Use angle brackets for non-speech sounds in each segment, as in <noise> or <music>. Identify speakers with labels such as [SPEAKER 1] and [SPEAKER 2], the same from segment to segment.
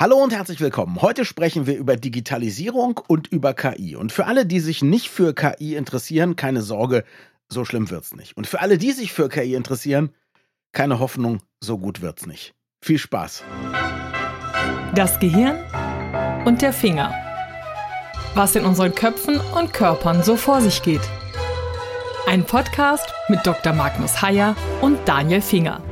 [SPEAKER 1] Hallo und herzlich willkommen. Heute sprechen wir über Digitalisierung und über KI. Und für alle, die sich nicht für KI interessieren, keine Sorge, so schlimm wird's nicht. Und für alle, die sich für KI interessieren, keine Hoffnung, so gut wird's nicht. Viel Spaß.
[SPEAKER 2] Das Gehirn und der Finger. Was in unseren Köpfen und Körpern so vor sich geht. Ein Podcast mit Dr. Magnus Heyer und Daniel Finger.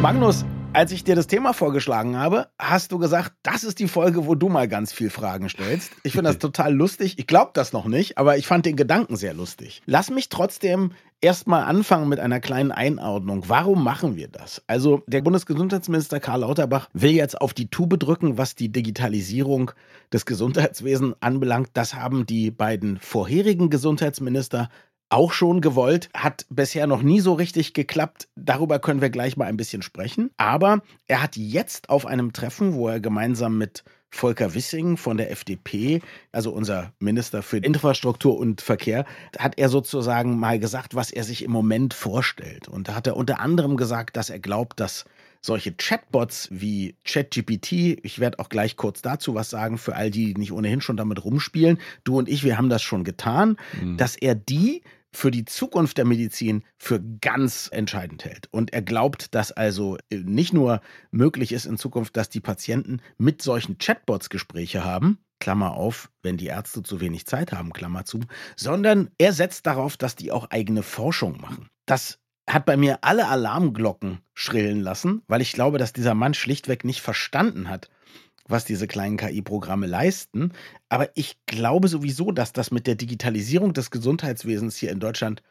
[SPEAKER 1] Magnus, als ich dir das Thema vorgeschlagen habe, hast du gesagt, das ist die Folge, wo du mal ganz viel Fragen stellst. Ich finde das <laughs> total lustig. Ich glaube das noch nicht, aber ich fand den Gedanken sehr lustig. Lass mich trotzdem erstmal anfangen mit einer kleinen Einordnung. Warum machen wir das? Also, der Bundesgesundheitsminister Karl Lauterbach will jetzt auf die Tube drücken, was die Digitalisierung des Gesundheitswesens anbelangt. Das haben die beiden vorherigen Gesundheitsminister auch schon gewollt, hat bisher noch nie so richtig geklappt. Darüber können wir gleich mal ein bisschen sprechen. Aber er hat jetzt auf einem Treffen, wo er gemeinsam mit Volker Wissing von der FDP, also unser Minister für Infrastruktur und Verkehr, hat er sozusagen mal gesagt, was er sich im Moment vorstellt. Und da hat er unter anderem gesagt, dass er glaubt, dass solche Chatbots wie ChatGPT, ich werde auch gleich kurz dazu was sagen, für all die, die nicht ohnehin schon damit rumspielen, du und ich, wir haben das schon getan, mhm. dass er die für die Zukunft der Medizin für ganz entscheidend hält. Und er glaubt, dass also äh, nicht nur möglich ist in Zukunft, dass die Patienten mit solchen Chatbots Gespräche haben, Klammer auf, wenn die Ärzte zu wenig Zeit haben, Klammer zu, sondern er setzt darauf, dass die auch eigene Forschung machen. Das hat bei mir alle Alarmglocken schrillen lassen, weil ich glaube, dass dieser Mann schlichtweg nicht verstanden hat, was diese kleinen KI-Programme leisten. Aber ich glaube sowieso, dass das mit der Digitalisierung des Gesundheitswesens hier in Deutschland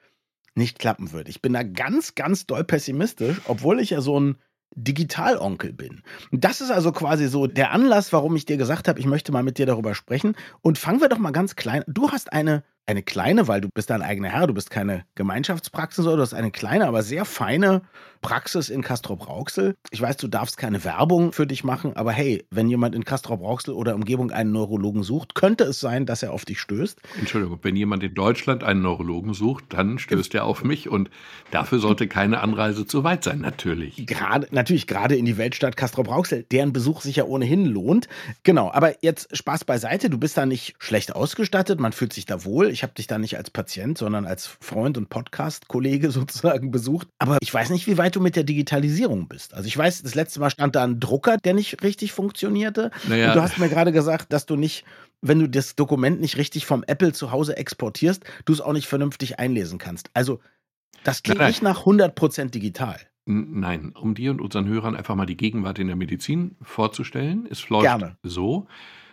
[SPEAKER 1] nicht klappen wird. Ich bin da ganz, ganz doll pessimistisch, obwohl ich ja so ein Digitalonkel bin. Das ist also quasi so der Anlass, warum ich dir gesagt habe, ich möchte mal mit dir darüber sprechen. Und fangen wir doch mal ganz klein. Du hast eine eine kleine, weil du bist dein eigener Herr, du bist keine Gemeinschaftspraxis, oder du hast eine kleine, aber sehr feine Praxis in Castrop-Rauxel. Ich weiß, du darfst keine Werbung für dich machen, aber hey, wenn jemand in Castrop-Rauxel oder Umgebung einen Neurologen sucht, könnte es sein, dass er auf dich stößt.
[SPEAKER 3] Entschuldigung, wenn jemand in Deutschland einen Neurologen sucht, dann stößt er auf mich und dafür sollte keine Anreise zu weit sein, natürlich.
[SPEAKER 1] Gerade, natürlich, gerade in die Weltstadt Castrop-Rauxel, deren Besuch sich ja ohnehin lohnt. Genau, aber jetzt Spaß beiseite, du bist da nicht schlecht ausgestattet, man fühlt sich da wohl. Ich habe dich da nicht als Patient, sondern als Freund und Podcast-Kollege <laughs> sozusagen besucht. Aber ich weiß nicht, wie weit du mit der Digitalisierung bist. Also ich weiß, das letzte Mal stand da ein Drucker, der nicht richtig funktionierte. Naja. Und du hast mir gerade gesagt, dass du nicht, wenn du das Dokument nicht richtig vom Apple zu Hause exportierst, du es auch nicht vernünftig einlesen kannst. Also das klingt nicht nach 100% digital.
[SPEAKER 3] Nein, um dir und unseren Hörern einfach mal die Gegenwart in der Medizin vorzustellen. Es läuft Gerne. so.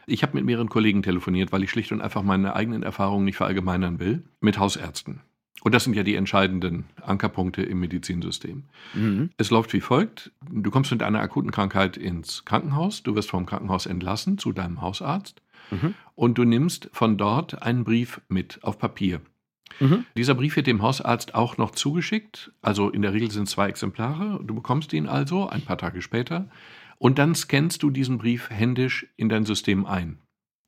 [SPEAKER 3] Ich habe mit mehreren Kollegen telefoniert, weil ich schlicht und einfach meine eigenen Erfahrungen nicht verallgemeinern will, mit Hausärzten. Und das sind ja die entscheidenden Ankerpunkte im Medizinsystem. Mhm. Es läuft wie folgt. Du kommst mit einer akuten Krankheit ins Krankenhaus, du wirst vom Krankenhaus entlassen zu deinem Hausarzt mhm. und du nimmst von dort einen Brief mit auf Papier. Mhm. Dieser Brief wird dem Hausarzt auch noch zugeschickt. Also in der Regel sind es zwei Exemplare. Du bekommst ihn also ein paar Tage später und dann scannst du diesen Brief händisch in dein System ein.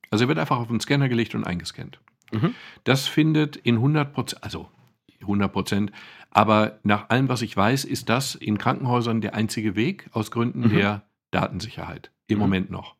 [SPEAKER 3] Also er wird einfach auf den Scanner gelegt und eingescannt. Mhm. Das findet in 100 Prozent, also 100 Prozent. Aber nach allem, was ich weiß, ist das in Krankenhäusern der einzige Weg aus Gründen mhm. der Datensicherheit. Im mhm. Moment noch.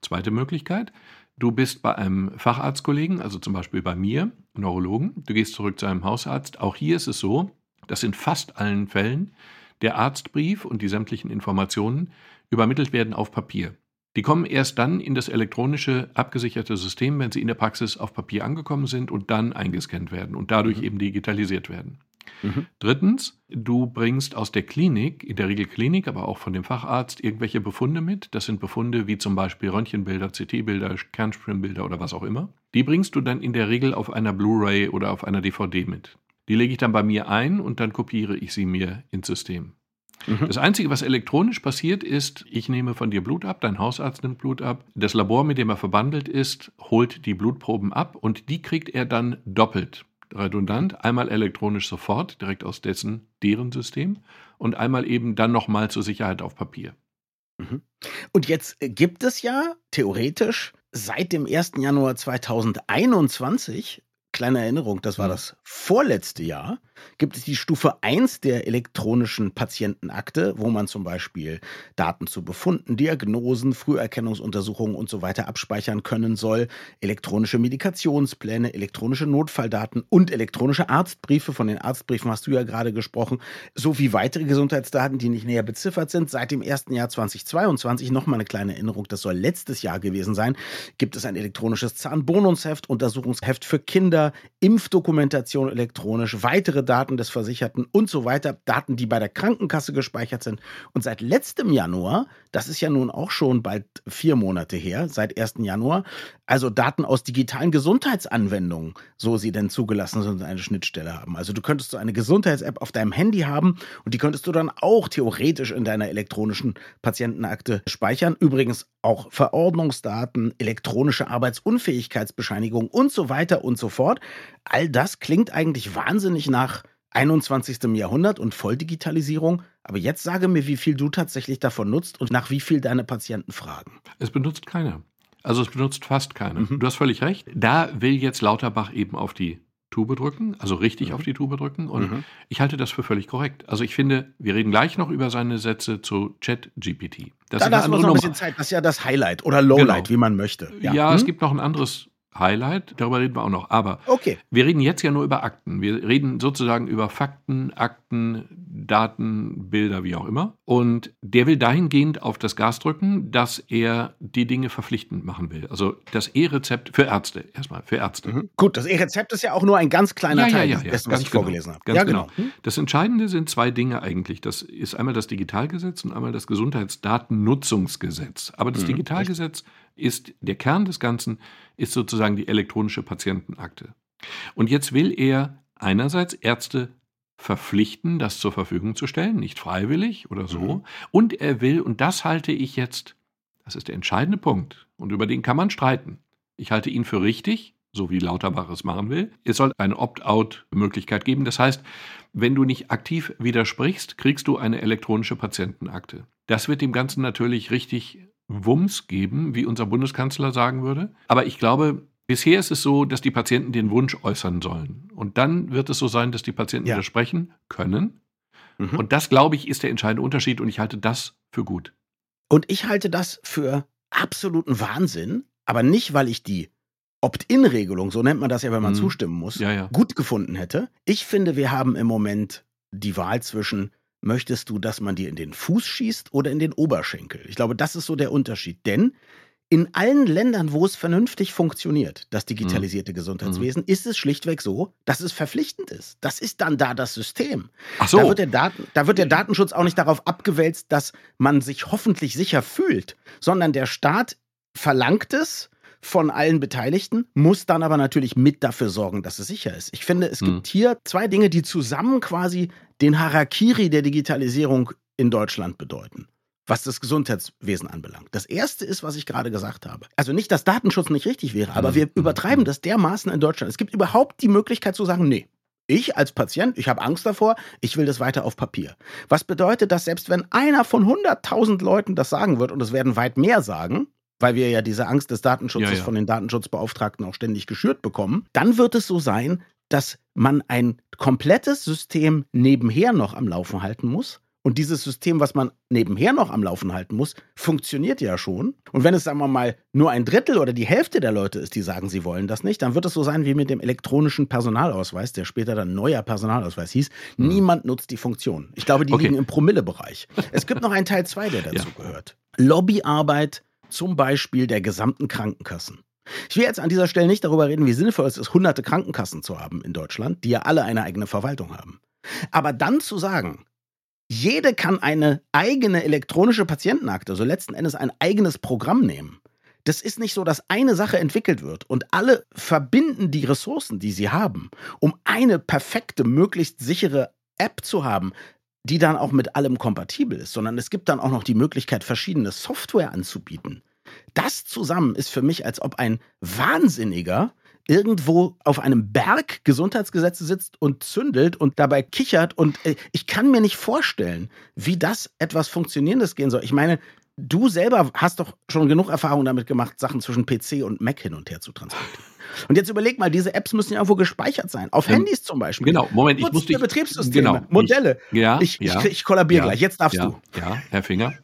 [SPEAKER 3] Zweite Möglichkeit. Du bist bei einem Facharztkollegen, also zum Beispiel bei mir, Neurologen. Du gehst zurück zu einem Hausarzt. Auch hier ist es so, dass in fast allen Fällen der Arztbrief und die sämtlichen Informationen übermittelt werden auf Papier. Die kommen erst dann in das elektronische abgesicherte System, wenn sie in der Praxis auf Papier angekommen sind und dann eingescannt werden und dadurch mhm. eben digitalisiert werden. Mhm. Drittens, du bringst aus der Klinik, in der Regel Klinik, aber auch von dem Facharzt, irgendwelche Befunde mit. Das sind Befunde wie zum Beispiel Röntgenbilder, CT-Bilder, Kernspinbilder oder was auch immer. Die bringst du dann in der Regel auf einer Blu-ray oder auf einer DVD mit. Die lege ich dann bei mir ein und dann kopiere ich sie mir ins System. Mhm. Das Einzige, was elektronisch passiert, ist, ich nehme von dir Blut ab, dein Hausarzt nimmt Blut ab, das Labor, mit dem er verbandelt ist, holt die Blutproben ab und die kriegt er dann doppelt. Redundant, einmal elektronisch sofort, direkt aus dessen, deren System und einmal eben dann nochmal zur Sicherheit auf Papier.
[SPEAKER 1] Mhm. Und jetzt gibt es ja theoretisch seit dem 1. Januar 2021 kleine Erinnerung, das war das vorletzte Jahr, gibt es die Stufe 1 der elektronischen Patientenakte, wo man zum Beispiel Daten zu Befunden, Diagnosen, Früherkennungsuntersuchungen und so weiter abspeichern können soll, elektronische Medikationspläne, elektronische Notfalldaten und elektronische Arztbriefe. Von den Arztbriefen hast du ja gerade gesprochen, sowie weitere Gesundheitsdaten, die nicht näher beziffert sind. Seit dem ersten Jahr 2022, nochmal eine kleine Erinnerung, das soll letztes Jahr gewesen sein, gibt es ein elektronisches Zahnbonusheft, Untersuchungsheft für Kinder, Impfdokumentation elektronisch, weitere Daten des Versicherten und so weiter, Daten, die bei der Krankenkasse gespeichert sind. Und seit letztem Januar, das ist ja nun auch schon bald vier Monate her, seit 1. Januar, also Daten aus digitalen Gesundheitsanwendungen, so sie denn zugelassen sind eine Schnittstelle haben. Also du könntest so eine Gesundheits-App auf deinem Handy haben und die könntest du dann auch theoretisch in deiner elektronischen Patientenakte speichern. Übrigens auch Verordnungsdaten, elektronische Arbeitsunfähigkeitsbescheinigung und so weiter und so fort. All das klingt eigentlich wahnsinnig nach 21. Jahrhundert und Volldigitalisierung. Aber jetzt sage mir, wie viel du tatsächlich davon nutzt und nach wie viel deine Patienten fragen.
[SPEAKER 3] Es benutzt keiner. Also es benutzt fast keiner. Mhm. Du hast völlig recht. Da will jetzt Lauterbach eben auf die Tube drücken, also richtig mhm. auf die Tube drücken. Und mhm. ich halte das für völlig korrekt. Also ich finde, wir reden gleich noch über seine Sätze zu ChatGPT.
[SPEAKER 1] Das da lassen wir uns noch ein bisschen Zeit. Das ist ja das Highlight oder Lowlight, genau. wie man möchte.
[SPEAKER 3] Ja, ja hm? es gibt noch ein anderes Highlight, darüber reden wir auch noch. Aber
[SPEAKER 1] okay.
[SPEAKER 3] wir reden jetzt ja nur über Akten. Wir reden sozusagen über Fakten, Akten, Daten, Bilder, wie auch immer. Und der will dahingehend auf das Gas drücken, dass er die Dinge verpflichtend machen will. Also das E-Rezept für Ärzte, erstmal für Ärzte.
[SPEAKER 1] Mhm. Gut, das E-Rezept ist ja auch nur ein ganz kleiner ja, Teil ja, ja, dessen, was ich
[SPEAKER 3] genau,
[SPEAKER 1] vorgelesen habe.
[SPEAKER 3] Ganz ja, genau. genau. Das Entscheidende sind zwei Dinge eigentlich. Das ist einmal das Digitalgesetz und einmal das Gesundheitsdatennutzungsgesetz. Aber das mhm. Digitalgesetz ist der Kern des Ganzen, ist sozusagen die elektronische Patientenakte. Und jetzt will er einerseits Ärzte verpflichten, das zur Verfügung zu stellen, nicht freiwillig oder so. Mhm. Und er will, und das halte ich jetzt, das ist der entscheidende Punkt, und über den kann man streiten. Ich halte ihn für richtig, so wie Lauterbach es machen will. Es soll eine Opt-out-Möglichkeit geben. Das heißt, wenn du nicht aktiv widersprichst, kriegst du eine elektronische Patientenakte. Das wird dem Ganzen natürlich richtig Wumms geben, wie unser Bundeskanzler sagen würde. Aber ich glaube, bisher ist es so, dass die Patienten den Wunsch äußern sollen. Und dann wird es so sein, dass die Patienten ja. widersprechen können. Mhm. Und das, glaube ich, ist der entscheidende Unterschied. Und ich halte das für gut.
[SPEAKER 1] Und ich halte das für absoluten Wahnsinn, aber nicht, weil ich die Opt-in-Regelung, so nennt man das ja, wenn man mhm. zustimmen muss,
[SPEAKER 3] ja, ja.
[SPEAKER 1] gut gefunden hätte. Ich finde, wir haben im Moment die Wahl zwischen Möchtest du, dass man dir in den Fuß schießt oder in den Oberschenkel? Ich glaube, das ist so der Unterschied. Denn in allen Ländern, wo es vernünftig funktioniert, das digitalisierte mhm. Gesundheitswesen, ist es schlichtweg so, dass es verpflichtend ist. Das ist dann da das System.
[SPEAKER 3] Ach so.
[SPEAKER 1] Da wird, der Daten, da wird der Datenschutz auch nicht darauf abgewälzt, dass man sich hoffentlich sicher fühlt, sondern der Staat verlangt es von allen Beteiligten, muss dann aber natürlich mit dafür sorgen, dass es sicher ist. Ich finde, es hm. gibt hier zwei Dinge, die zusammen quasi den Harakiri der Digitalisierung in Deutschland bedeuten was das Gesundheitswesen anbelangt. Das erste ist, was ich gerade gesagt habe. Also nicht, dass Datenschutz nicht richtig wäre, aber hm. wir übertreiben das dermaßen in Deutschland. Es gibt überhaupt die Möglichkeit zu sagen, nee, ich als Patient, ich habe Angst davor, ich will das weiter auf Papier. Was bedeutet das, selbst wenn einer von 100.000 Leuten das sagen wird, und es werden weit mehr sagen, weil wir ja diese Angst des Datenschutzes ja, ja. von den Datenschutzbeauftragten auch ständig geschürt bekommen, dann wird es so sein, dass man ein komplettes System nebenher noch am Laufen halten muss. Und dieses System, was man nebenher noch am Laufen halten muss, funktioniert ja schon. Und wenn es, sagen wir mal, nur ein Drittel oder die Hälfte der Leute ist, die sagen, sie wollen das nicht, dann wird es so sein wie mit dem elektronischen Personalausweis, der später dann neuer Personalausweis hieß. Mhm. Niemand nutzt die Funktion. Ich glaube, die okay. liegen im Promillebereich. Es gibt noch einen Teil 2, der <laughs> dazu ja. gehört. Lobbyarbeit zum Beispiel der gesamten Krankenkassen. Ich will jetzt an dieser Stelle nicht darüber reden, wie sinnvoll es ist, hunderte Krankenkassen zu haben in Deutschland, die ja alle eine eigene Verwaltung haben. Aber dann zu sagen, jede kann eine eigene elektronische Patientenakte, also letzten Endes ein eigenes Programm nehmen. Das ist nicht so, dass eine Sache entwickelt wird und alle verbinden die Ressourcen, die sie haben, um eine perfekte, möglichst sichere App zu haben, die dann auch mit allem kompatibel ist, sondern es gibt dann auch noch die Möglichkeit, verschiedene Software anzubieten. Das zusammen ist für mich, als ob ein Wahnsinniger irgendwo auf einem Berg Gesundheitsgesetze sitzt und zündelt und dabei kichert. Und äh, ich kann mir nicht vorstellen, wie das etwas Funktionierendes gehen soll. Ich meine, du selber hast doch schon genug Erfahrung damit gemacht, Sachen zwischen PC und Mac hin und her zu transportieren. Und jetzt überleg mal, diese Apps müssen ja irgendwo gespeichert sein. Auf ähm, Handys zum Beispiel.
[SPEAKER 3] Genau, Moment, ich muss dich.
[SPEAKER 1] Betriebssysteme, genau,
[SPEAKER 3] Modelle.
[SPEAKER 1] Ich, ja, ich, ja, ich, ich kollabiere ja, gleich. Jetzt darfst
[SPEAKER 3] ja,
[SPEAKER 1] du.
[SPEAKER 3] Ja, Herr Finger.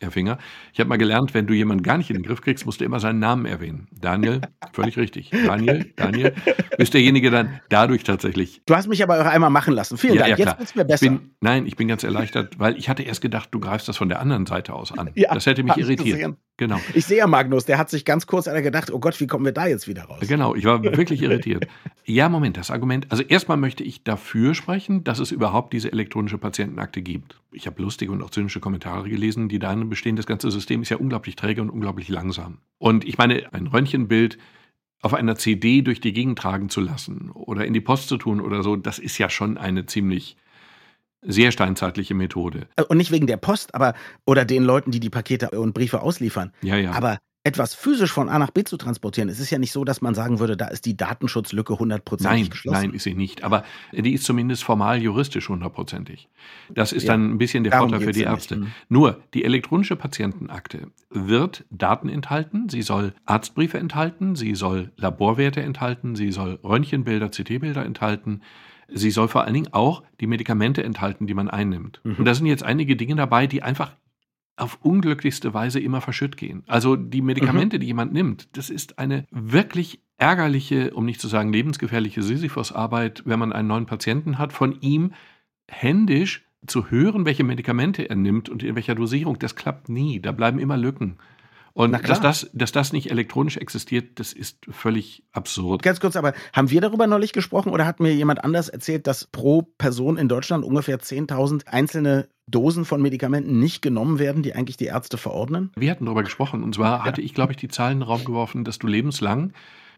[SPEAKER 3] Herr Finger. Ich habe mal gelernt, wenn du jemanden gar nicht in den Griff kriegst, musst du immer seinen Namen erwähnen. Daniel, völlig richtig. Daniel, Daniel, bist derjenige dann dadurch tatsächlich.
[SPEAKER 1] Du hast mich aber auch einmal machen lassen. Vielen ja, Dank. Ja,
[SPEAKER 3] Jetzt wird's mir besser. Ich bin, nein, ich bin ganz erleichtert, weil ich hatte erst gedacht, du greifst das von der anderen Seite aus an. Ja, das hätte mich irritiert.
[SPEAKER 1] Genau. Ich sehe ja Magnus, der hat sich ganz kurz gedacht, oh Gott, wie kommen wir da jetzt wieder raus?
[SPEAKER 3] Genau, ich war wirklich irritiert. Ja, Moment, das Argument. Also erstmal möchte ich dafür sprechen, dass es überhaupt diese elektronische Patientenakte gibt. Ich habe lustige und auch zynische Kommentare gelesen, die darin bestehen, das ganze System ist ja unglaublich träge und unglaublich langsam. Und ich meine, ein Röntgenbild auf einer CD durch die Gegend tragen zu lassen oder in die Post zu tun oder so, das ist ja schon eine ziemlich sehr steinzeitliche Methode.
[SPEAKER 1] Äh, und nicht wegen der Post, aber oder den Leuten, die die Pakete und Briefe ausliefern.
[SPEAKER 3] Ja, ja.
[SPEAKER 1] Aber etwas physisch von A nach B zu transportieren, es ist ja nicht so, dass man sagen würde, da ist die Datenschutzlücke hundertprozentig geschlossen.
[SPEAKER 3] Nein, ist sie nicht. Aber die ist zumindest formal juristisch hundertprozentig. Das ist ja, dann ein bisschen der Vorteil für die Ärzte. Nicht. Mhm. Nur, die elektronische Patientenakte wird Daten enthalten, sie soll Arztbriefe enthalten, sie soll Laborwerte enthalten, sie soll Röntgenbilder, CT-Bilder enthalten, Sie soll vor allen Dingen auch die Medikamente enthalten, die man einnimmt. Mhm. Und da sind jetzt einige Dinge dabei, die einfach auf unglücklichste Weise immer verschütt gehen. Also die Medikamente, mhm. die jemand nimmt, das ist eine wirklich ärgerliche, um nicht zu sagen lebensgefährliche Sisyphos-Arbeit, wenn man einen neuen Patienten hat, von ihm händisch zu hören, welche Medikamente er nimmt und in welcher Dosierung. Das klappt nie. Da bleiben immer Lücken. Und dass das, dass das nicht elektronisch existiert, das ist völlig absurd.
[SPEAKER 1] Ganz kurz, aber haben wir darüber neulich gesprochen oder hat mir jemand anders erzählt, dass pro Person in Deutschland ungefähr 10.000 einzelne Dosen von Medikamenten nicht genommen werden, die eigentlich die Ärzte verordnen?
[SPEAKER 3] Wir hatten darüber gesprochen. Und zwar hatte ich, glaube ich, die Zahlen in den Raum geworfen, dass du lebenslang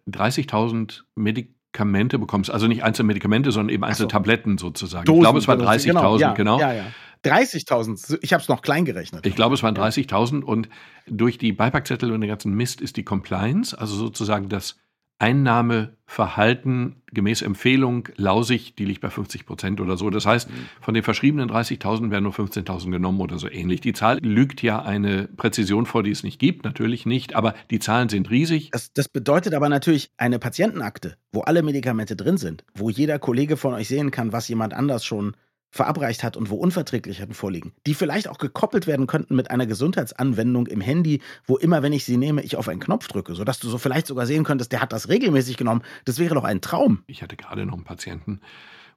[SPEAKER 3] 30.000 Medikamente bekommst. Also nicht einzelne Medikamente, sondern eben einzelne so. Tabletten sozusagen.
[SPEAKER 1] Dosen,
[SPEAKER 3] ich glaube, es waren 30.000, genau. Ja,
[SPEAKER 1] genau. Ja, ja. 30.000, ich habe es noch klein gerechnet.
[SPEAKER 3] Ich glaube, es waren 30.000 und durch die Beipackzettel und den ganzen Mist ist die Compliance, also sozusagen das Einnahmeverhalten gemäß Empfehlung lausig, die liegt bei 50 Prozent oder so. Das heißt, mhm. von den verschriebenen 30.000 werden nur 15.000 genommen oder so ähnlich. Die Zahl lügt ja eine Präzision vor, die es nicht gibt, natürlich nicht, aber die Zahlen sind riesig.
[SPEAKER 1] Das, das bedeutet aber natürlich eine Patientenakte, wo alle Medikamente drin sind, wo jeder Kollege von euch sehen kann, was jemand anders schon verabreicht hat und wo Unverträglichkeiten vorliegen, die vielleicht auch gekoppelt werden könnten mit einer Gesundheitsanwendung im Handy, wo immer, wenn ich sie nehme, ich auf einen Knopf drücke, sodass du so vielleicht sogar sehen könntest, der hat das regelmäßig genommen. Das wäre doch ein Traum.
[SPEAKER 3] Ich hatte gerade noch einen Patienten,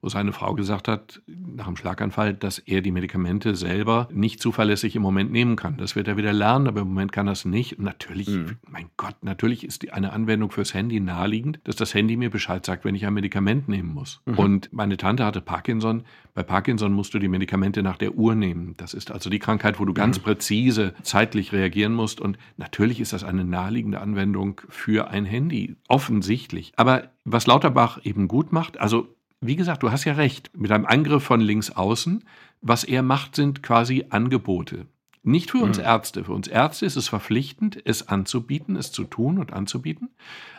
[SPEAKER 3] wo seine Frau gesagt hat, nach einem Schlaganfall, dass er die Medikamente selber nicht zuverlässig im Moment nehmen kann. Das wird er wieder lernen, aber im Moment kann er es nicht. Und natürlich, mhm. mein Gott, natürlich ist eine Anwendung fürs Handy naheliegend, dass das Handy mir Bescheid sagt, wenn ich ein Medikament nehmen muss. Mhm. Und meine Tante hatte Parkinson. Bei Parkinson musst du die Medikamente nach der Uhr nehmen. Das ist also die Krankheit, wo du ganz mhm. präzise zeitlich reagieren musst. Und natürlich ist das eine naheliegende Anwendung für ein Handy. Offensichtlich. Aber was Lauterbach eben gut macht, also wie gesagt, du hast ja recht, mit einem Angriff von links außen, was er macht, sind quasi Angebote. Nicht für uns mhm. Ärzte. Für uns Ärzte ist es verpflichtend, es anzubieten, es zu tun und anzubieten.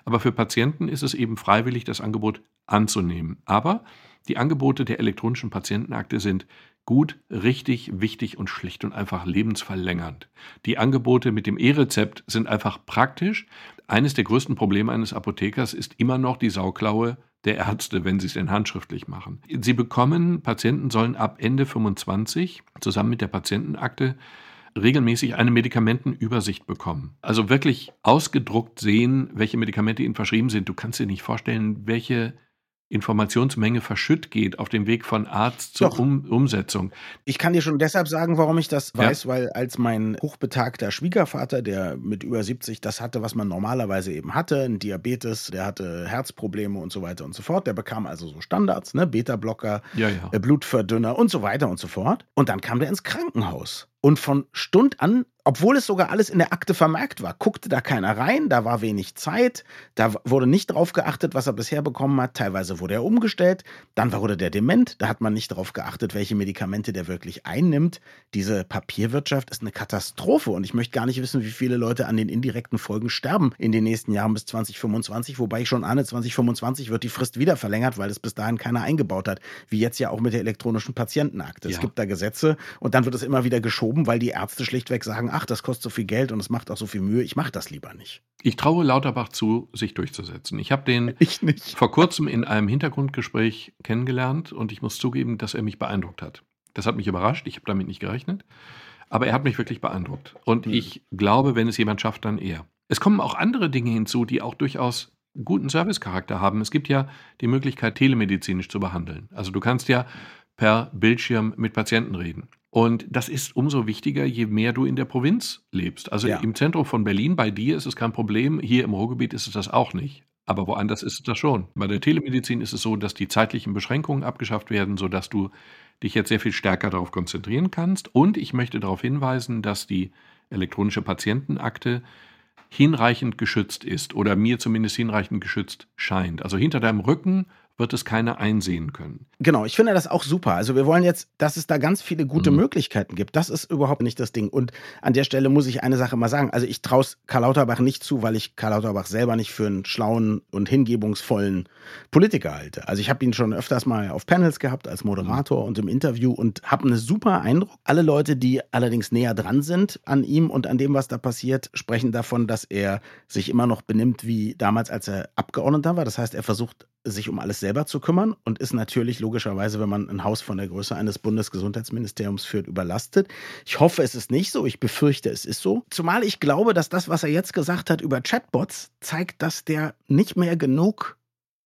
[SPEAKER 3] Aber für Patienten ist es eben freiwillig, das Angebot anzunehmen. Aber die Angebote der elektronischen Patientenakte sind gut, richtig, wichtig und schlicht und einfach lebensverlängernd. Die Angebote mit dem E-Rezept sind einfach praktisch. Eines der größten Probleme eines Apothekers ist immer noch die Sauklaue der Ärzte, wenn sie es denn handschriftlich machen. Sie bekommen, Patienten sollen ab Ende 25 zusammen mit der Patientenakte regelmäßig eine Medikamentenübersicht bekommen. Also wirklich ausgedruckt sehen, welche Medikamente ihnen verschrieben sind. Du kannst dir nicht vorstellen, welche Informationsmenge verschütt geht auf dem Weg von Arzt zur um Umsetzung.
[SPEAKER 1] Ich kann dir schon deshalb sagen, warum ich das ja. weiß, weil als mein hochbetagter Schwiegervater, der mit über 70 das hatte, was man normalerweise eben hatte, ein Diabetes, der hatte Herzprobleme und so weiter und so fort, der bekam also so Standards, ne, Beta-Blocker,
[SPEAKER 3] ja, ja.
[SPEAKER 1] Äh, Blutverdünner und so weiter und so fort. Und dann kam der ins Krankenhaus. Und von Stund an obwohl es sogar alles in der Akte vermerkt war, guckte da keiner rein, da war wenig Zeit, da wurde nicht drauf geachtet, was er bisher bekommen hat. Teilweise wurde er umgestellt, dann wurde der dement, da hat man nicht darauf geachtet, welche Medikamente der wirklich einnimmt. Diese Papierwirtschaft ist eine Katastrophe und ich möchte gar nicht wissen, wie viele Leute an den indirekten Folgen sterben in den nächsten Jahren bis 2025, wobei ich schon ahne, 2025 wird die Frist wieder verlängert, weil es bis dahin keiner eingebaut hat, wie jetzt ja auch mit der elektronischen Patientenakte. Ja. Es gibt da Gesetze und dann wird es immer wieder geschoben verschoben, weil die Ärzte schlichtweg sagen, ach, das kostet so viel Geld und es macht auch so viel Mühe, ich mache das lieber nicht.
[SPEAKER 3] Ich traue Lauterbach zu, sich durchzusetzen. Ich habe den <laughs> ich vor kurzem in einem Hintergrundgespräch kennengelernt und ich muss zugeben, dass er mich beeindruckt hat. Das hat mich überrascht, ich habe damit nicht gerechnet, aber er hat mich wirklich beeindruckt. Und mhm. ich glaube, wenn es jemand schafft, dann er. Es kommen auch andere Dinge hinzu, die auch durchaus guten Servicecharakter haben. Es gibt ja die Möglichkeit, telemedizinisch zu behandeln. Also du kannst ja per Bildschirm mit Patienten reden. Und das ist umso wichtiger, je mehr du in der Provinz lebst. Also ja. im Zentrum von Berlin, bei dir ist es kein Problem, hier im Ruhrgebiet ist es das auch nicht. Aber woanders ist es das schon. Bei der Telemedizin ist es so, dass die zeitlichen Beschränkungen abgeschafft werden, sodass du dich jetzt sehr viel stärker darauf konzentrieren kannst. Und ich möchte darauf hinweisen, dass die elektronische Patientenakte hinreichend geschützt ist oder mir zumindest hinreichend geschützt scheint. Also hinter deinem Rücken wird es keiner einsehen können.
[SPEAKER 1] Genau, ich finde das auch super. Also wir wollen jetzt, dass es da ganz viele gute mhm. Möglichkeiten gibt. Das ist überhaupt nicht das Ding. Und an der Stelle muss ich eine Sache mal sagen. Also ich traue Karl Lauterbach nicht zu, weil ich Karl Lauterbach selber nicht für einen schlauen und hingebungsvollen Politiker halte. Also ich habe ihn schon öfters mal auf Panels gehabt als Moderator mhm. und im Interview und habe einen super Eindruck. Alle Leute, die allerdings näher dran sind an ihm und an dem, was da passiert, sprechen davon, dass er sich immer noch benimmt wie damals, als er Abgeordneter war. Das heißt, er versucht sich um alles selber zu kümmern und ist natürlich logischerweise, wenn man ein Haus von der Größe eines Bundesgesundheitsministeriums führt, überlastet. Ich hoffe, es ist nicht so. Ich befürchte, es ist so. Zumal ich glaube, dass das, was er jetzt gesagt hat über Chatbots, zeigt, dass der nicht mehr genug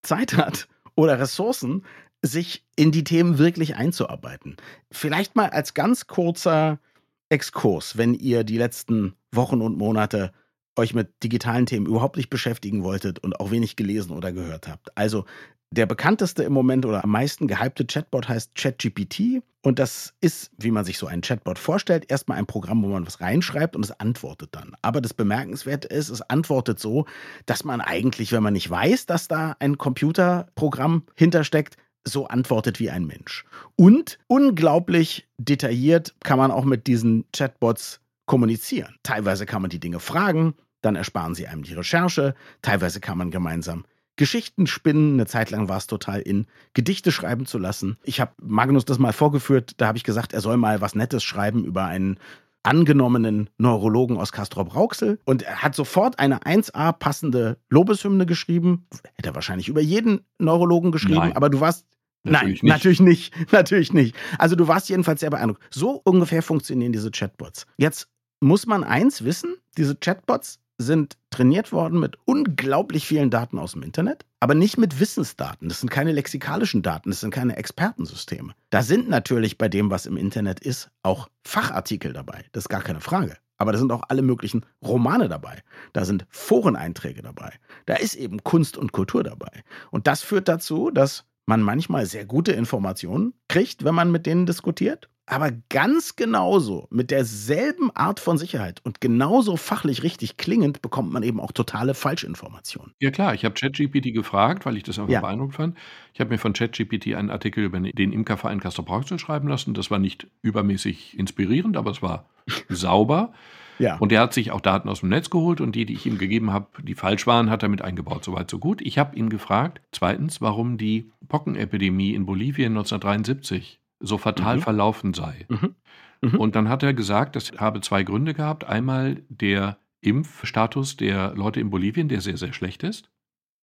[SPEAKER 1] Zeit hat oder Ressourcen, sich in die Themen wirklich einzuarbeiten. Vielleicht mal als ganz kurzer Exkurs, wenn ihr die letzten Wochen und Monate euch mit digitalen Themen überhaupt nicht beschäftigen wolltet und auch wenig gelesen oder gehört habt. Also der bekannteste im Moment oder am meisten gehypte Chatbot heißt ChatGPT und das ist, wie man sich so einen Chatbot vorstellt, erstmal ein Programm, wo man was reinschreibt und es antwortet dann. Aber das Bemerkenswerte ist, es antwortet so, dass man eigentlich, wenn man nicht weiß, dass da ein Computerprogramm hintersteckt, so antwortet wie ein Mensch. Und unglaublich detailliert kann man auch mit diesen Chatbots kommunizieren. Teilweise kann man die Dinge fragen, dann ersparen sie einem die Recherche. Teilweise kann man gemeinsam Geschichten spinnen. Eine Zeit lang war es total in, Gedichte schreiben zu lassen. Ich habe Magnus das mal vorgeführt. Da habe ich gesagt, er soll mal was Nettes schreiben über einen angenommenen Neurologen aus Castrop-Rauxel und er hat sofort eine 1A passende Lobeshymne geschrieben. Hätte er wahrscheinlich über jeden Neurologen geschrieben, Nein. aber du warst Natürlich Nein, nicht. natürlich nicht. <laughs> Natürlich nicht. Also du warst jedenfalls sehr beeindruckt. So ungefähr funktionieren diese Chatbots. Jetzt muss man eins wissen, diese Chatbots sind trainiert worden mit unglaublich vielen Daten aus dem Internet, aber nicht mit Wissensdaten. Das sind keine lexikalischen Daten, das sind keine Expertensysteme. Da sind natürlich bei dem, was im Internet ist, auch Fachartikel dabei. Das ist gar keine Frage. Aber da sind auch alle möglichen Romane dabei. Da sind Foreneinträge dabei. Da ist eben Kunst und Kultur dabei. Und das führt dazu, dass man manchmal sehr gute Informationen kriegt, wenn man mit denen diskutiert aber ganz genauso, mit derselben Art von Sicherheit und genauso fachlich richtig klingend, bekommt man eben auch totale Falschinformationen.
[SPEAKER 3] Ja klar, ich habe ChatGPT gefragt, weil ich das einfach ja. beeindruckt fand. Ich habe mir von ChatGPT einen Artikel über den Imkerverein Castrop-Rauxel schreiben lassen. Das war nicht übermäßig inspirierend, aber es war <laughs> sauber. Ja. Und er hat sich auch Daten aus dem Netz geholt und die, die ich ihm gegeben habe, die falsch waren, hat er mit eingebaut. Soweit, so gut. Ich habe ihn gefragt, zweitens, warum die Pockenepidemie in Bolivien 1973 so fatal mhm. verlaufen sei. Mhm. Mhm. Und dann hat er gesagt, das habe zwei Gründe gehabt. Einmal der Impfstatus der Leute in Bolivien, der sehr, sehr schlecht ist,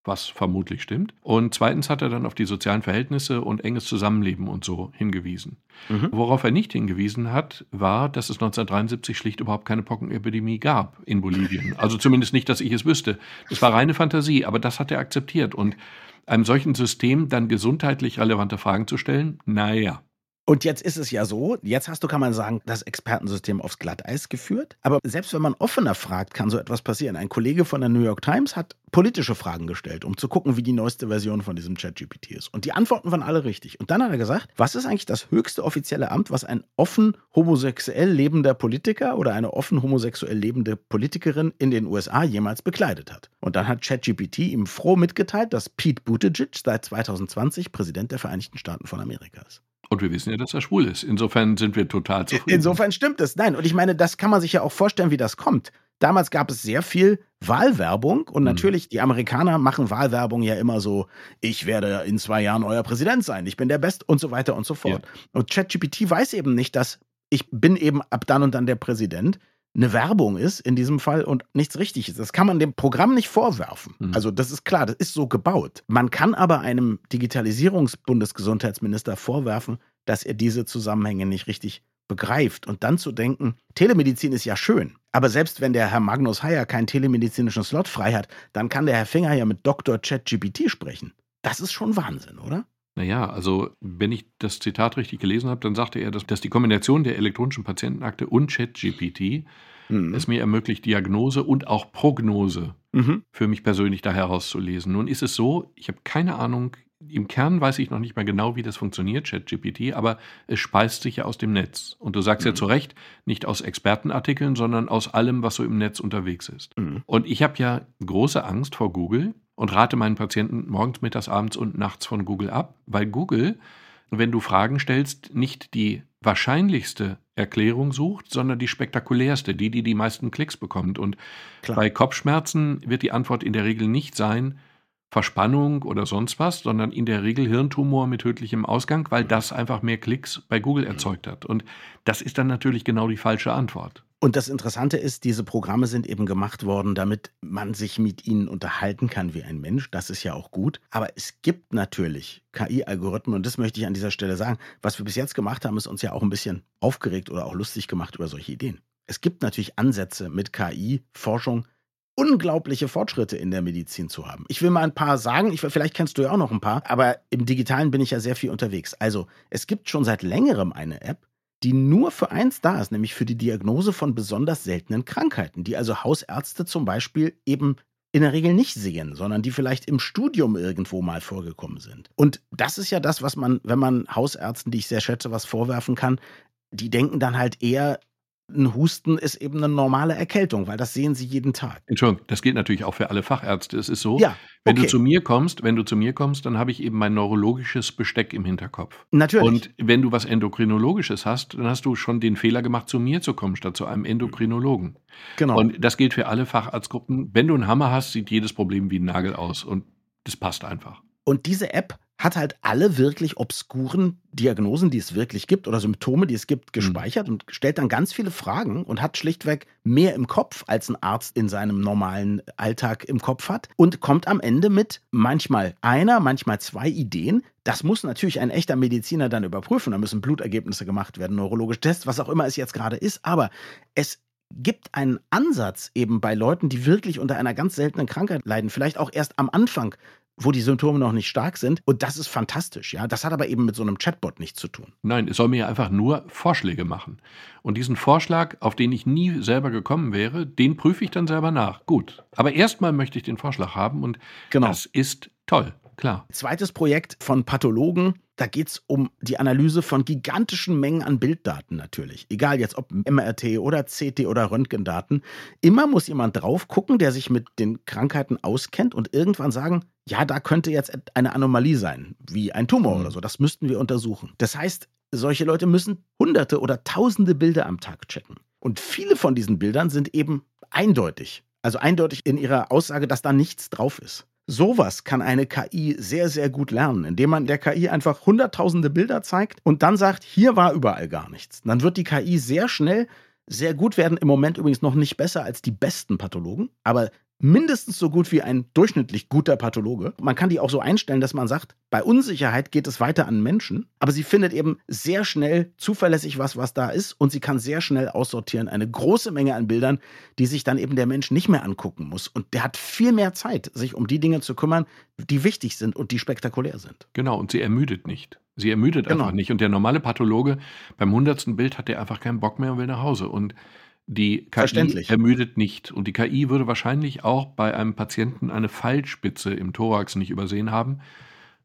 [SPEAKER 3] was vermutlich stimmt. Und zweitens hat er dann auf die sozialen Verhältnisse und enges Zusammenleben und so hingewiesen. Mhm. Worauf er nicht hingewiesen hat, war, dass es 1973 schlicht überhaupt keine Pockenepidemie gab in Bolivien. Also zumindest nicht, dass ich es wüsste. Das war reine Fantasie, aber das hat er akzeptiert. Und einem solchen System dann gesundheitlich relevante Fragen zu stellen, naja.
[SPEAKER 1] Und jetzt ist es ja so, jetzt hast du, kann man sagen, das Expertensystem aufs Glatteis geführt. Aber selbst wenn man offener fragt, kann so etwas passieren. Ein Kollege von der New York Times hat politische Fragen gestellt, um zu gucken, wie die neueste Version von diesem ChatGPT ist. Und die Antworten waren alle richtig. Und dann hat er gesagt, was ist eigentlich das höchste offizielle Amt, was ein offen homosexuell lebender Politiker oder eine offen homosexuell lebende Politikerin in den USA jemals bekleidet hat? Und dann hat ChatGPT ihm froh mitgeteilt, dass Pete Buttigieg seit 2020 Präsident der Vereinigten Staaten von Amerika ist.
[SPEAKER 3] Und wir wissen ja, dass er schwul ist. Insofern sind wir total zufrieden.
[SPEAKER 1] Insofern stimmt es. Nein, und ich meine, das kann man sich ja auch vorstellen, wie das kommt. Damals gab es sehr viel Wahlwerbung und mhm. natürlich, die Amerikaner machen Wahlwerbung ja immer so, ich werde in zwei Jahren euer Präsident sein, ich bin der Best und so weiter und so fort. Ja. Und ChatGPT weiß eben nicht, dass ich bin eben ab dann und dann der Präsident, eine Werbung ist in diesem Fall und nichts richtig ist. Das kann man dem Programm nicht vorwerfen. Mhm. Also das ist klar, das ist so gebaut. Man kann aber einem Digitalisierungsbundesgesundheitsminister vorwerfen, dass er diese Zusammenhänge nicht richtig begreift und dann zu denken, Telemedizin ist ja schön, aber selbst wenn der Herr Magnus Heyer keinen telemedizinischen Slot frei hat, dann kann der Herr Finger ja mit Dr. ChatGPT sprechen. Das ist schon Wahnsinn, oder?
[SPEAKER 3] Naja, also wenn ich das Zitat richtig gelesen habe, dann sagte er, dass, dass die Kombination der elektronischen Patientenakte und ChatGPT mhm. es mir ermöglicht, Diagnose und auch Prognose mhm. für mich persönlich da herauszulesen. Nun ist es so, ich habe keine Ahnung, im Kern weiß ich noch nicht mal genau, wie das funktioniert, ChatGPT, aber es speist sich ja aus dem Netz. Und du sagst mhm. ja zu Recht, nicht aus Expertenartikeln, sondern aus allem, was so im Netz unterwegs ist. Mhm. Und ich habe ja große Angst vor Google und rate meinen Patienten morgens, mittags, abends und nachts von Google ab, weil Google, wenn du Fragen stellst, nicht die wahrscheinlichste Erklärung sucht, sondern die spektakulärste, die, die die meisten Klicks bekommt. Und Klar. bei Kopfschmerzen wird die Antwort in der Regel nicht sein, Verspannung oder sonst was, sondern in der Regel Hirntumor mit tödlichem Ausgang, weil das einfach mehr Klicks bei Google erzeugt hat. Und das ist dann natürlich genau die falsche Antwort.
[SPEAKER 1] Und das Interessante ist, diese Programme sind eben gemacht worden, damit man sich mit ihnen unterhalten kann wie ein Mensch. Das ist ja auch gut. Aber es gibt natürlich KI-Algorithmen, und das möchte ich an dieser Stelle sagen. Was wir bis jetzt gemacht haben, ist uns ja auch ein bisschen aufgeregt oder auch lustig gemacht über solche Ideen. Es gibt natürlich Ansätze mit KI-Forschung, unglaubliche Fortschritte in der Medizin zu haben. Ich will mal ein paar sagen, ich, vielleicht kennst du ja auch noch ein paar, aber im digitalen bin ich ja sehr viel unterwegs. Also es gibt schon seit längerem eine App, die nur für eins da ist, nämlich für die Diagnose von besonders seltenen Krankheiten, die also Hausärzte zum Beispiel eben in der Regel nicht sehen, sondern die vielleicht im Studium irgendwo mal vorgekommen sind. Und das ist ja das, was man, wenn man Hausärzten, die ich sehr schätze, was vorwerfen kann, die denken dann halt eher, ein Husten ist eben eine normale Erkältung, weil das sehen Sie jeden Tag.
[SPEAKER 3] Entschuldigung, das gilt natürlich auch für alle Fachärzte. Es ist so, ja, okay. wenn du zu mir kommst, wenn du zu mir kommst, dann habe ich eben mein neurologisches Besteck im Hinterkopf.
[SPEAKER 1] Natürlich.
[SPEAKER 3] Und wenn du was Endokrinologisches hast, dann hast du schon den Fehler gemacht, zu mir zu kommen, statt zu einem Endokrinologen. Genau. Und das gilt für alle Facharztgruppen. Wenn du einen Hammer hast, sieht jedes Problem wie ein Nagel aus. Und das passt einfach.
[SPEAKER 1] Und diese App hat halt alle wirklich obskuren Diagnosen, die es wirklich gibt oder Symptome, die es gibt, mhm. gespeichert und stellt dann ganz viele Fragen und hat schlichtweg mehr im Kopf, als ein Arzt in seinem normalen Alltag im Kopf hat und kommt am Ende mit manchmal einer, manchmal zwei Ideen. Das muss natürlich ein echter Mediziner dann überprüfen. Da müssen Blutergebnisse gemacht werden, neurologische Tests, was auch immer es jetzt gerade ist. Aber es gibt einen Ansatz eben bei Leuten, die wirklich unter einer ganz seltenen Krankheit leiden, vielleicht auch erst am Anfang wo die Symptome noch nicht stark sind. Und das ist fantastisch, ja. Das hat aber eben mit so einem Chatbot nichts zu tun.
[SPEAKER 3] Nein, es soll mir einfach nur Vorschläge machen. Und diesen Vorschlag, auf den ich nie selber gekommen wäre, den prüfe ich dann selber nach. Gut. Aber erstmal möchte ich den Vorschlag haben und genau. das ist toll. Klar.
[SPEAKER 1] Zweites Projekt von Pathologen. Da geht es um die Analyse von gigantischen Mengen an Bilddaten natürlich. Egal jetzt ob MRT oder CT oder Röntgendaten. Immer muss jemand drauf gucken, der sich mit den Krankheiten auskennt und irgendwann sagen, ja, da könnte jetzt eine Anomalie sein, wie ein Tumor mhm. oder so. Das müssten wir untersuchen. Das heißt, solche Leute müssen hunderte oder tausende Bilder am Tag checken. Und viele von diesen Bildern sind eben eindeutig. Also eindeutig in ihrer Aussage, dass da nichts drauf ist. Sowas kann eine KI sehr, sehr gut lernen, indem man der KI einfach hunderttausende Bilder zeigt und dann sagt, hier war überall gar nichts. Dann wird die KI sehr schnell sehr gut werden. Im Moment übrigens noch nicht besser als die besten Pathologen, aber mindestens so gut wie ein durchschnittlich guter Pathologe. Man kann die auch so einstellen, dass man sagt, bei Unsicherheit geht es weiter an Menschen, aber sie findet eben sehr schnell zuverlässig was, was da ist und sie kann sehr schnell aussortieren eine große Menge an Bildern, die sich dann eben der Mensch nicht mehr angucken muss und der hat viel mehr Zeit, sich um die Dinge zu kümmern, die wichtig sind und die spektakulär sind.
[SPEAKER 3] Genau, und sie ermüdet nicht. Sie ermüdet genau. einfach nicht. Und der normale Pathologe beim hundertsten Bild hat der einfach keinen Bock mehr und will nach Hause. Und die KI ermüdet nicht. Und die KI würde wahrscheinlich auch bei einem Patienten eine Fallspitze im Thorax nicht übersehen haben,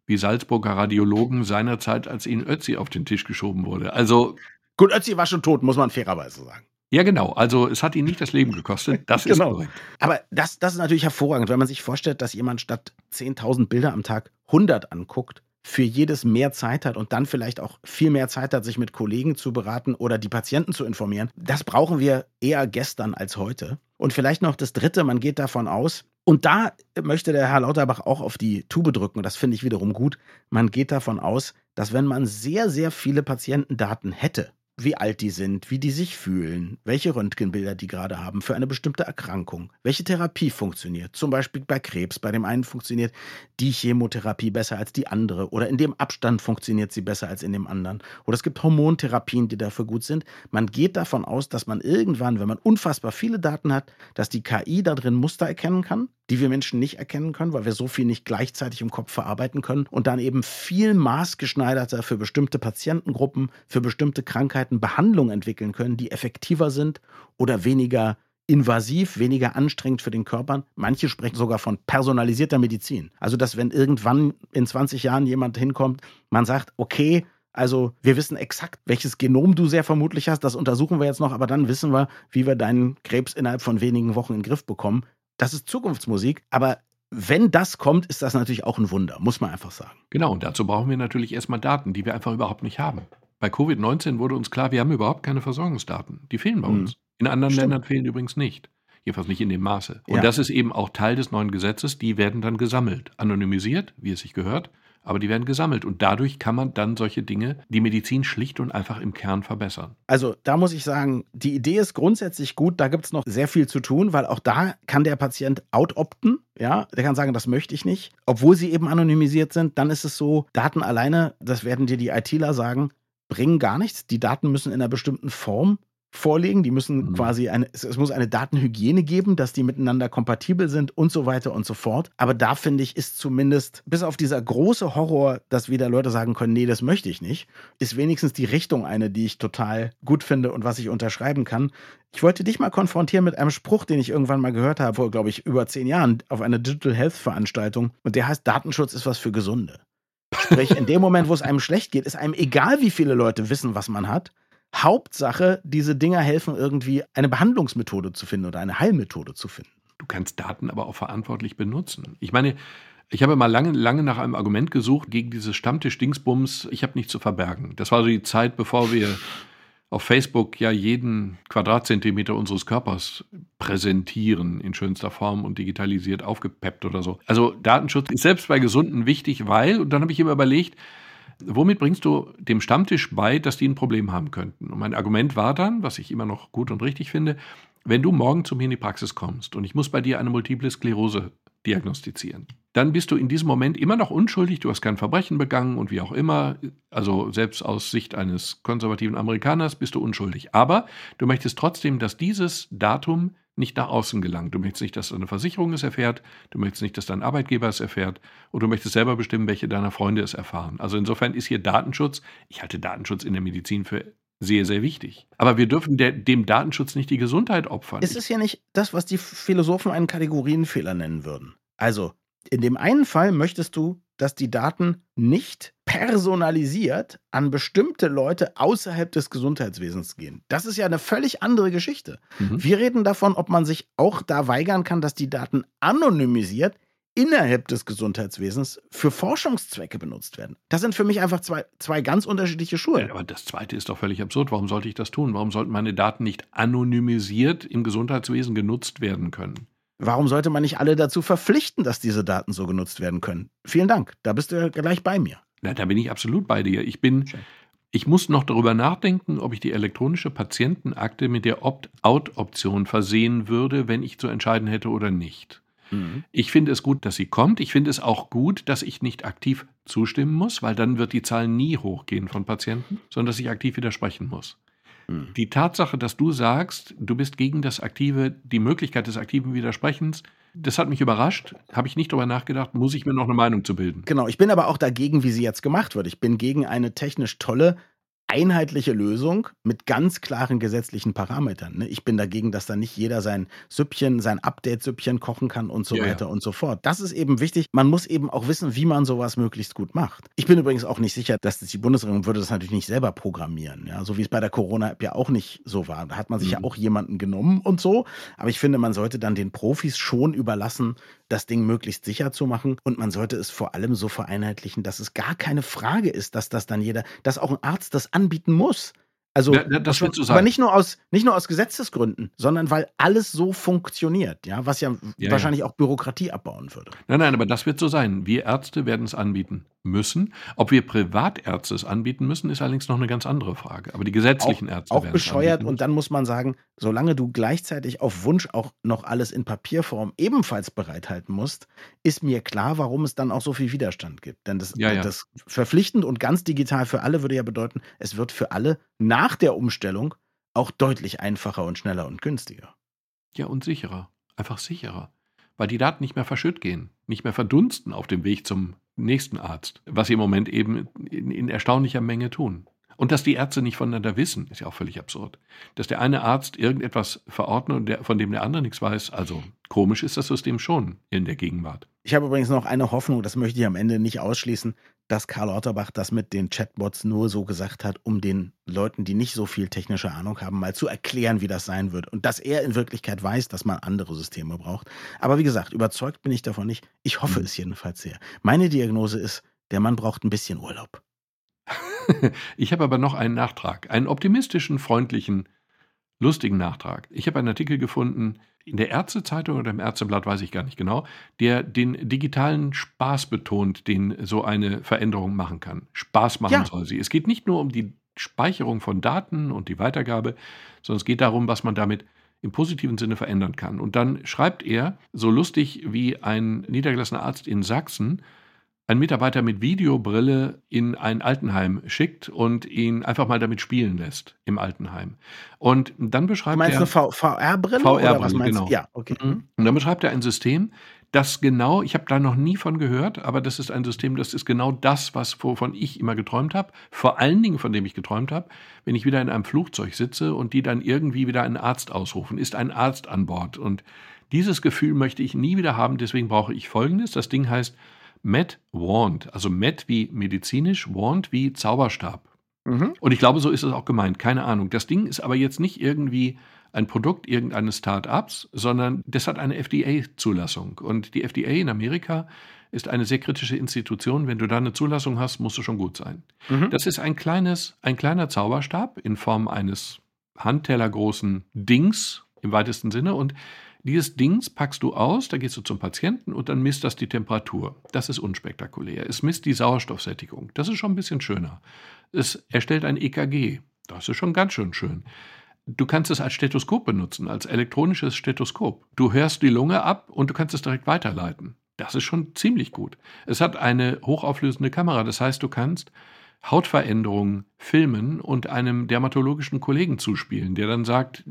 [SPEAKER 3] wie Salzburger Radiologen seinerzeit, als ihnen Ötzi auf den Tisch geschoben wurde. Also.
[SPEAKER 1] Gut, Ötzi war schon tot, muss man fairerweise sagen.
[SPEAKER 3] Ja, genau. Also es hat ihn nicht das Leben gekostet. Das <laughs> ist genau. korrekt.
[SPEAKER 1] Aber das, das ist natürlich hervorragend, wenn man sich vorstellt, dass jemand statt 10.000 Bilder am Tag 100 anguckt für jedes mehr Zeit hat und dann vielleicht auch viel mehr Zeit hat, sich mit Kollegen zu beraten oder die Patienten zu informieren. Das brauchen wir eher gestern als heute. Und vielleicht noch das Dritte, man geht davon aus, und da möchte der Herr Lauterbach auch auf die Tube drücken, das finde ich wiederum gut, man geht davon aus, dass wenn man sehr, sehr viele Patientendaten hätte, wie alt die sind, wie die sich fühlen, welche Röntgenbilder die gerade haben für eine bestimmte Erkrankung, welche Therapie funktioniert. Zum Beispiel bei Krebs. Bei dem einen funktioniert die Chemotherapie besser als die andere oder in dem Abstand funktioniert sie besser als in dem anderen. Oder es gibt Hormontherapien, die dafür gut sind. Man geht davon aus, dass man irgendwann, wenn man unfassbar viele Daten hat, dass die KI da drin Muster erkennen kann, die wir Menschen nicht erkennen können, weil wir so viel nicht gleichzeitig im Kopf verarbeiten können und dann eben viel maßgeschneiderter für bestimmte Patientengruppen, für bestimmte Krankheiten Behandlungen entwickeln können, die effektiver sind oder weniger invasiv, weniger anstrengend für den Körper. Manche sprechen sogar von personalisierter Medizin. Also, dass wenn irgendwann in 20 Jahren jemand hinkommt, man sagt, okay, also wir wissen exakt, welches Genom du sehr vermutlich hast, das untersuchen wir jetzt noch, aber dann wissen wir, wie wir deinen Krebs innerhalb von wenigen Wochen in den Griff bekommen. Das ist Zukunftsmusik, aber wenn das kommt, ist das natürlich auch ein Wunder, muss man einfach sagen.
[SPEAKER 3] Genau, und dazu brauchen wir natürlich erstmal Daten, die wir einfach überhaupt nicht haben. Bei Covid-19 wurde uns klar, wir haben überhaupt keine Versorgungsdaten. Die fehlen bei mhm. uns. In anderen Stimmt. Ländern fehlen übrigens nicht. Jedenfalls nicht in dem Maße. Und ja. das ist eben auch Teil des neuen Gesetzes. Die werden dann gesammelt, anonymisiert, wie es sich gehört, aber die werden gesammelt. Und dadurch kann man dann solche Dinge, die Medizin schlicht und einfach im Kern verbessern.
[SPEAKER 1] Also da muss ich sagen, die Idee ist grundsätzlich gut. Da gibt es noch sehr viel zu tun, weil auch da kann der Patient outopten. Ja, der kann sagen, das möchte ich nicht. Obwohl sie eben anonymisiert sind, dann ist es so, Daten alleine, das werden dir die ITler sagen, bringen gar nichts. Die Daten müssen in einer bestimmten Form vorlegen. Die müssen mhm. quasi eine, es, muss eine Datenhygiene geben, dass die miteinander kompatibel sind und so weiter und so fort. Aber da finde ich, ist zumindest, bis auf dieser große Horror, dass wieder Leute sagen können, nee, das möchte ich nicht, ist wenigstens die Richtung eine, die ich total gut finde und was ich unterschreiben kann. Ich wollte dich mal konfrontieren mit einem Spruch, den ich irgendwann mal gehört habe, vor, glaube ich, über zehn Jahren auf einer Digital Health Veranstaltung. Und der heißt, Datenschutz ist was für Gesunde. Sprich, in dem Moment, wo es einem schlecht geht, ist einem egal, wie viele Leute wissen, was man hat. Hauptsache, diese Dinger helfen irgendwie, eine Behandlungsmethode zu finden oder eine Heilmethode zu finden.
[SPEAKER 3] Du kannst Daten aber auch verantwortlich benutzen. Ich meine, ich habe mal lange, lange nach einem Argument gesucht gegen dieses Stammtisch-Dingsbums, ich habe nichts zu verbergen. Das war so die Zeit, bevor wir auf Facebook ja jeden Quadratzentimeter unseres Körpers präsentieren in schönster Form und digitalisiert aufgepeppt oder so. Also Datenschutz ist selbst bei Gesunden wichtig, weil, und dann habe ich immer überlegt, womit bringst du dem Stammtisch bei, dass die ein Problem haben könnten? Und mein Argument war dann, was ich immer noch gut und richtig finde, wenn du morgen zu mir in die Praxis kommst und ich muss bei dir eine multiple Sklerose diagnostizieren, dann bist du in diesem Moment immer noch unschuldig, du hast kein Verbrechen begangen und wie auch immer, also selbst aus Sicht eines konservativen Amerikaners bist du unschuldig. Aber du möchtest trotzdem, dass dieses Datum nicht nach außen gelangt. Du möchtest nicht, dass deine Versicherung es erfährt, du möchtest nicht, dass dein Arbeitgeber es erfährt und du möchtest selber bestimmen, welche deiner Freunde es erfahren. Also insofern ist hier Datenschutz, ich halte Datenschutz in der Medizin für sehr, sehr wichtig. Aber wir dürfen der, dem Datenschutz nicht die Gesundheit opfern.
[SPEAKER 1] Ist es hier nicht das, was die Philosophen einen Kategorienfehler nennen würden? Also, in dem einen Fall möchtest du, dass die Daten nicht personalisiert an bestimmte Leute außerhalb des Gesundheitswesens gehen. Das ist ja eine völlig andere Geschichte. Mhm. Wir reden davon, ob man sich auch da weigern kann, dass die Daten anonymisiert innerhalb des Gesundheitswesens für Forschungszwecke benutzt werden. Das sind für mich einfach zwei, zwei ganz unterschiedliche Schuhe.
[SPEAKER 3] Ja, aber das Zweite ist doch völlig absurd. Warum sollte ich das tun? Warum sollten meine Daten nicht anonymisiert im Gesundheitswesen genutzt werden können?
[SPEAKER 1] Warum sollte man nicht alle dazu verpflichten, dass diese Daten so genutzt werden können? Vielen Dank. Da bist du ja gleich bei mir.
[SPEAKER 3] Na, da bin ich absolut bei dir. Ich bin, ich muss noch darüber nachdenken, ob ich die elektronische Patientenakte mit der Opt-out-Option versehen würde, wenn ich zu entscheiden hätte oder nicht. Mhm. Ich finde es gut, dass sie kommt. Ich finde es auch gut, dass ich nicht aktiv zustimmen muss, weil dann wird die Zahl nie hochgehen von Patienten, sondern dass ich aktiv widersprechen muss. Mhm. Die Tatsache, dass du sagst, du bist gegen das aktive, die Möglichkeit des aktiven Widersprechens, das hat mich überrascht. Habe ich nicht darüber nachgedacht, muss ich mir noch eine Meinung zu bilden.
[SPEAKER 1] Genau, ich bin aber auch dagegen, wie sie jetzt gemacht wird. Ich bin gegen eine technisch tolle, einheitliche Lösung mit ganz klaren gesetzlichen Parametern. Ne? Ich bin dagegen, dass da nicht jeder sein Süppchen, sein Update-Süppchen kochen kann und so ja, weiter ja. und so fort. Das ist eben wichtig. Man muss eben auch wissen, wie man sowas möglichst gut macht. Ich bin übrigens auch nicht sicher, dass die Bundesregierung würde das natürlich nicht selber programmieren. Ja? So wie es bei der Corona-App ja auch nicht so war. Da hat man sich mhm. ja auch jemanden genommen und so. Aber ich finde, man sollte dann den Profis schon überlassen, das Ding möglichst sicher zu machen. Und man sollte es vor allem so vereinheitlichen, dass es gar keine Frage ist, dass das dann jeder, dass auch ein Arzt das anbieten muss. Also, ja, das wird so sein. Aber nicht nur, aus, nicht nur aus Gesetzesgründen, sondern weil alles so funktioniert, ja, was ja, ja wahrscheinlich ja. auch Bürokratie abbauen würde.
[SPEAKER 3] Nein, nein, aber das wird so sein. Wir Ärzte werden es anbieten. Müssen. Ob wir Privatärzte es anbieten müssen, ist allerdings noch eine ganz andere Frage. Aber die gesetzlichen
[SPEAKER 1] auch,
[SPEAKER 3] Ärzte
[SPEAKER 1] auch bescheuert und dann muss man sagen, solange du gleichzeitig auf Wunsch auch noch alles in Papierform ebenfalls bereithalten musst, ist mir klar, warum es dann auch so viel Widerstand gibt. Denn das,
[SPEAKER 3] ja, ja.
[SPEAKER 1] das verpflichtend und ganz digital für alle würde ja bedeuten, es wird für alle nach der Umstellung auch deutlich einfacher und schneller und günstiger.
[SPEAKER 3] Ja, und sicherer. Einfach sicherer. Weil die Daten nicht mehr verschütt gehen, nicht mehr verdunsten auf dem Weg zum nächsten Arzt, was sie im Moment eben in, in erstaunlicher Menge tun. Und dass die Ärzte nicht voneinander wissen, ist ja auch völlig absurd. Dass der eine Arzt irgendetwas verordnet von dem der andere nichts weiß, also komisch ist das System schon in der Gegenwart.
[SPEAKER 1] Ich habe übrigens noch eine Hoffnung, das möchte ich am Ende nicht ausschließen, dass Karl Otterbach das mit den Chatbots nur so gesagt hat, um den Leuten, die nicht so viel technische Ahnung haben, mal zu erklären, wie das sein wird. Und dass er in Wirklichkeit weiß, dass man andere Systeme braucht. Aber wie gesagt, überzeugt bin ich davon nicht. Ich hoffe mhm. es jedenfalls sehr. Meine Diagnose ist, der Mann braucht ein bisschen Urlaub. <laughs>
[SPEAKER 3] ich habe aber noch einen Nachtrag, einen optimistischen, freundlichen, lustigen Nachtrag. Ich habe einen Artikel gefunden in der Ärztezeitung oder im Ärzteblatt, weiß ich gar nicht genau, der den digitalen Spaß betont, den so eine Veränderung machen kann. Spaß machen ja. soll sie. Es geht nicht nur um die Speicherung von Daten und die Weitergabe, sondern es geht darum, was man damit im positiven Sinne verändern kann. Und dann schreibt er, so lustig wie ein niedergelassener Arzt in Sachsen, ein Mitarbeiter mit Videobrille in ein Altenheim schickt und ihn einfach mal damit spielen lässt im Altenheim. Und dann beschreibt
[SPEAKER 1] du meinst
[SPEAKER 3] er.
[SPEAKER 1] eine VR-Brille?
[SPEAKER 3] VR-Brille, genau.
[SPEAKER 1] Ja, okay.
[SPEAKER 3] Mhm. Und dann beschreibt er ein System, das genau, ich habe da noch nie von gehört, aber das ist ein System, das ist genau das, was wovon ich immer geträumt habe. Vor allen Dingen, von dem ich geträumt habe, wenn ich wieder in einem Flugzeug sitze und die dann irgendwie wieder einen Arzt ausrufen, ist ein Arzt an Bord. Und dieses Gefühl möchte ich nie wieder haben, deswegen brauche ich Folgendes. Das Ding heißt Met Wand, also Met wie medizinisch, Wand wie Zauberstab. Mhm. Und ich glaube, so ist es auch gemeint, keine Ahnung. Das Ding ist aber jetzt nicht irgendwie ein Produkt irgendeines Start-ups, sondern das hat eine FDA-Zulassung. Und die FDA in Amerika ist eine sehr kritische Institution. Wenn du da eine Zulassung hast, musst du schon gut sein. Mhm. Das ist ein kleines, ein kleiner Zauberstab in Form eines handtellergroßen Dings im weitesten Sinne. Und dieses Dings packst du aus, da gehst du zum Patienten und dann misst das die Temperatur. Das ist unspektakulär. Es misst die Sauerstoffsättigung. Das ist schon ein bisschen schöner. Es erstellt ein EKG. Das ist schon ganz schön schön. Du kannst es als Stethoskop benutzen, als elektronisches Stethoskop. Du hörst die Lunge ab und du kannst es direkt weiterleiten. Das ist schon ziemlich gut. Es hat eine hochauflösende Kamera. Das heißt, du kannst Hautveränderungen filmen und einem dermatologischen Kollegen zuspielen, der dann sagt,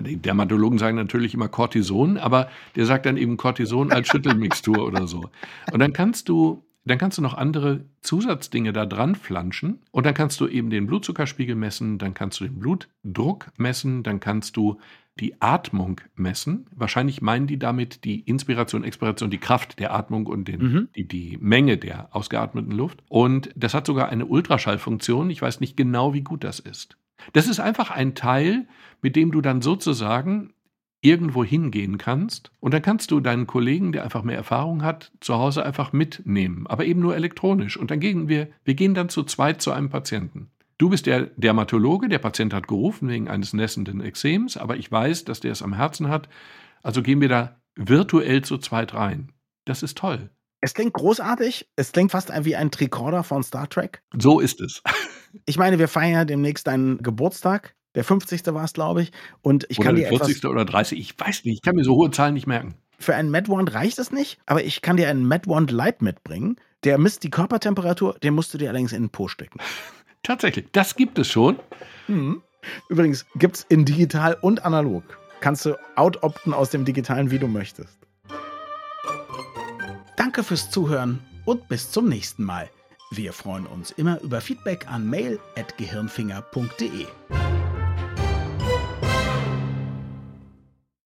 [SPEAKER 3] die Dermatologen sagen natürlich immer Cortison, aber der sagt dann eben Cortison als <laughs> Schüttelmixtur oder so. Und dann kannst du, dann kannst du noch andere Zusatzdinge da dran flanschen und dann kannst du eben den Blutzuckerspiegel messen, dann kannst du den Blutdruck messen, dann kannst du die Atmung messen. Wahrscheinlich meinen die damit die Inspiration, Expiration, die Kraft der Atmung und den, mhm. die, die Menge der ausgeatmeten Luft. Und das hat sogar eine Ultraschallfunktion. Ich weiß nicht genau, wie gut das ist. Das ist einfach ein Teil, mit dem du dann sozusagen irgendwo hingehen kannst und dann kannst du deinen Kollegen, der einfach mehr Erfahrung hat, zu Hause einfach mitnehmen, aber eben nur elektronisch. Und dann gehen wir, wir gehen dann zu zweit zu einem Patienten. Du bist der Dermatologe, der Patient hat gerufen wegen eines nässenden Exems, aber ich weiß, dass der es am Herzen hat. Also gehen wir da virtuell zu zweit rein. Das ist toll.
[SPEAKER 1] Es klingt großartig. Es klingt fast wie ein Tricorder von Star Trek.
[SPEAKER 3] So ist es. <laughs>
[SPEAKER 1] Ich meine, wir feiern ja demnächst deinen Geburtstag. Der 50. war es, glaube ich. Und ich
[SPEAKER 3] oder
[SPEAKER 1] kann dir
[SPEAKER 3] 40.
[SPEAKER 1] Etwas,
[SPEAKER 3] oder 30. Ich weiß nicht. Ich kann mir so hohe Zahlen nicht merken.
[SPEAKER 1] Für einen MedWand reicht es nicht, aber ich kann dir einen MedWand Light mitbringen. Der misst die Körpertemperatur, den musst du dir allerdings in den Po stecken. <laughs>
[SPEAKER 3] Tatsächlich, das gibt es schon.
[SPEAKER 1] Hm. Übrigens gibt es in digital und analog. Kannst du outopten aus dem digitalen, wie du möchtest. Danke fürs Zuhören und bis zum nächsten Mal. Wir freuen uns immer über Feedback an mail.gehirnfinger.de.